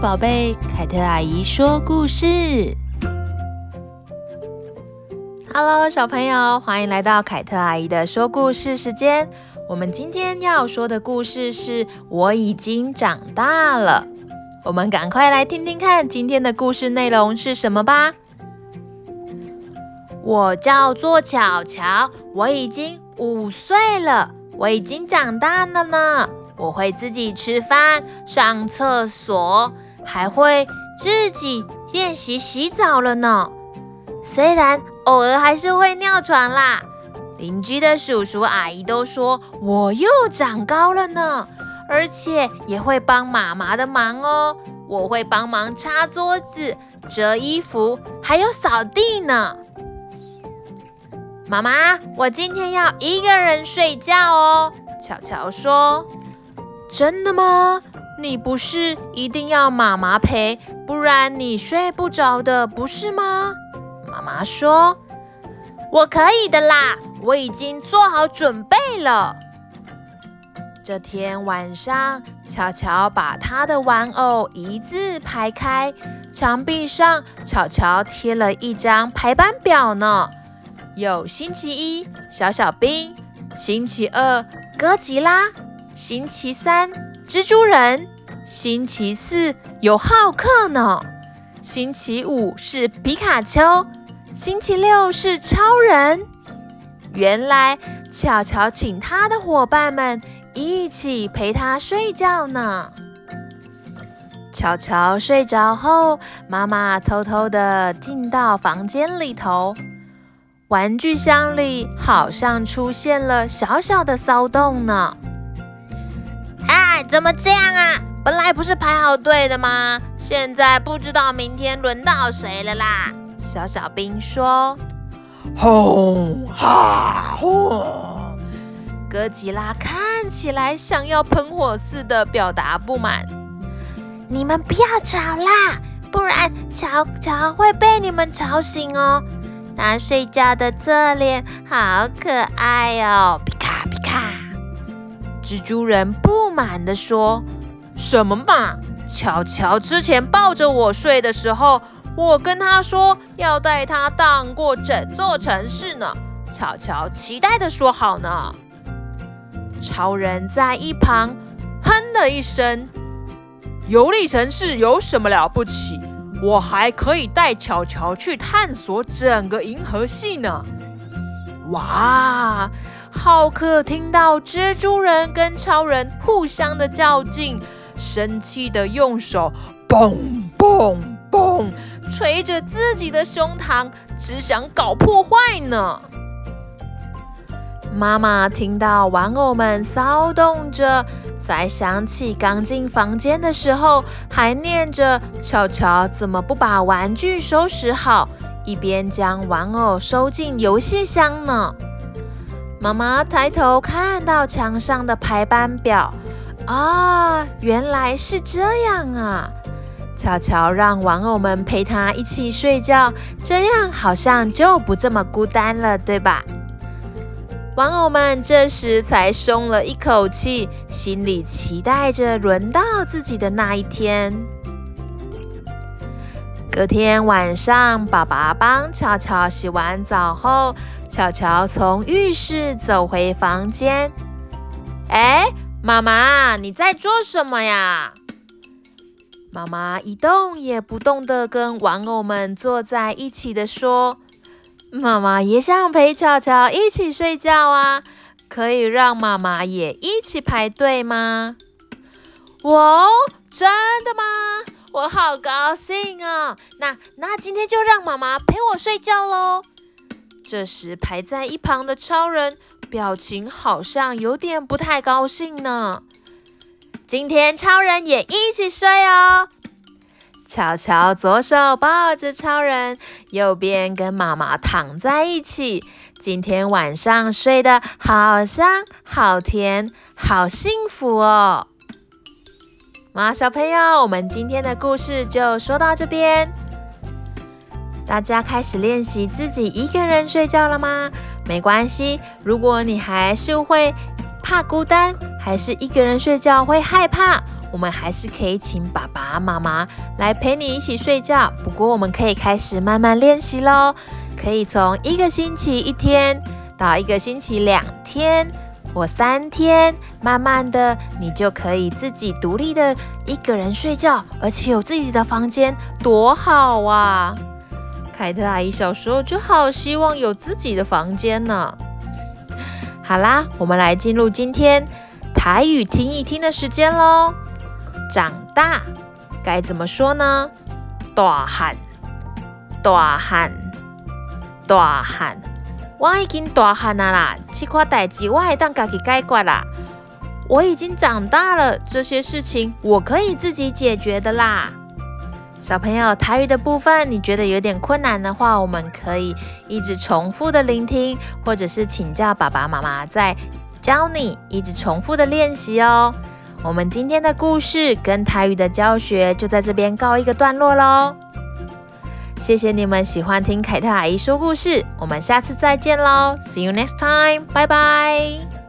宝贝，凯特阿姨说故事。Hello，小朋友，欢迎来到凯特阿姨的说故事时间。我们今天要说的故事是我已经长大了。我们赶快来听听看今天的故事内容是什么吧。我叫做巧巧，我已经五岁了，我已经长大了呢。我会自己吃饭、上厕所，还会自己练习洗澡了呢。虽然偶尔还是会尿床啦。邻居的叔叔阿姨都说我又长高了呢，而且也会帮妈妈的忙哦。我会帮忙擦桌子、折衣服，还有扫地呢。妈妈，我今天要一个人睡觉哦。巧巧说。真的吗？你不是一定要妈妈陪，不然你睡不着的，不是吗？妈妈说：“我可以的啦，我已经做好准备了。”这天晚上，巧巧把她的玩偶一字排开，墙壁上巧巧贴了一张排班表呢。有星期一小小兵，星期二哥吉拉。星期三，蜘蛛人；星期四有浩克呢；星期五是皮卡丘；星期六是超人。原来巧巧请他的伙伴们一起陪他睡觉呢。巧巧睡着后，妈妈偷偷地进到房间里头，玩具箱里好像出现了小小的骚动呢。怎么这样啊？本来不是排好队的吗？现在不知道明天轮到谁了啦。小小兵说：“轰哈轰！”哥吉拉看起来像要喷火似的表达不满。你们不要吵啦，不然乔乔会被你们吵醒哦。他睡觉的侧脸好可爱哦，蜘蛛人不满地说：“什么嘛！巧巧之前抱着我睡的时候，我跟他说要带他荡过整座城市呢。巧巧期待地说好呢。”超人在一旁哼了一声：“游历城市有什么了不起？我还可以带巧巧去探索整个银河系呢！”哇！浩克听到蜘蛛人跟超人互相的较劲，生气的用手嘣嘣嘣捶着自己的胸膛，只想搞破坏呢。妈妈听到玩偶们骚动着，才想起刚进房间的时候还念着“巧巧怎么不把玩具收拾好”，一边将玩偶收进游戏箱呢。妈妈抬头看到墙上的排班表，啊，原来是这样啊！巧巧让玩偶们陪她一起睡觉，这样好像就不这么孤单了，对吧？玩偶们这时才松了一口气，心里期待着轮到自己的那一天。隔天晚上，爸爸帮巧巧洗完澡后，巧巧从浴室走回房间。哎，妈妈，你在做什么呀？妈妈一动也不动地跟玩偶们坐在一起的说：“妈妈也想陪巧巧一起睡觉啊，可以让妈妈也一起排队吗？”哇，真的吗？我好高兴哦！那那今天就让妈妈陪我睡觉喽。这时，排在一旁的超人表情好像有点不太高兴呢。今天超人也一起睡哦。巧巧左手抱着超人，右边跟妈妈躺在一起。今天晚上睡得好香、好甜、好幸福哦。哇，小朋友，我们今天的故事就说到这边。大家开始练习自己一个人睡觉了吗？没关系，如果你还是会怕孤单，还是一个人睡觉会害怕，我们还是可以请爸爸妈妈来陪你一起睡觉。不过，我们可以开始慢慢练习喽，可以从一个星期一天到一个星期两天我三天，慢慢的，你就可以自己独立的一个人睡觉，而且有自己的房间，多好啊！凯特阿姨小时候就好希望有自己的房间呢。好啦，我们来进入今天台语听一听的时间喽。长大该怎么说呢？大喊，大喊，大汉，我已经大汉了啦，这块代志我会当自己解决啦。我已经长大了，这些事情我可以自己解决的啦。小朋友，台语的部分你觉得有点困难的话，我们可以一直重复的聆听，或者是请教爸爸妈妈再教你，一直重复的练习哦。我们今天的故事跟台语的教学就在这边告一个段落喽。谢谢你们喜欢听凯特阿姨说故事，我们下次再见喽，See you next time，拜拜。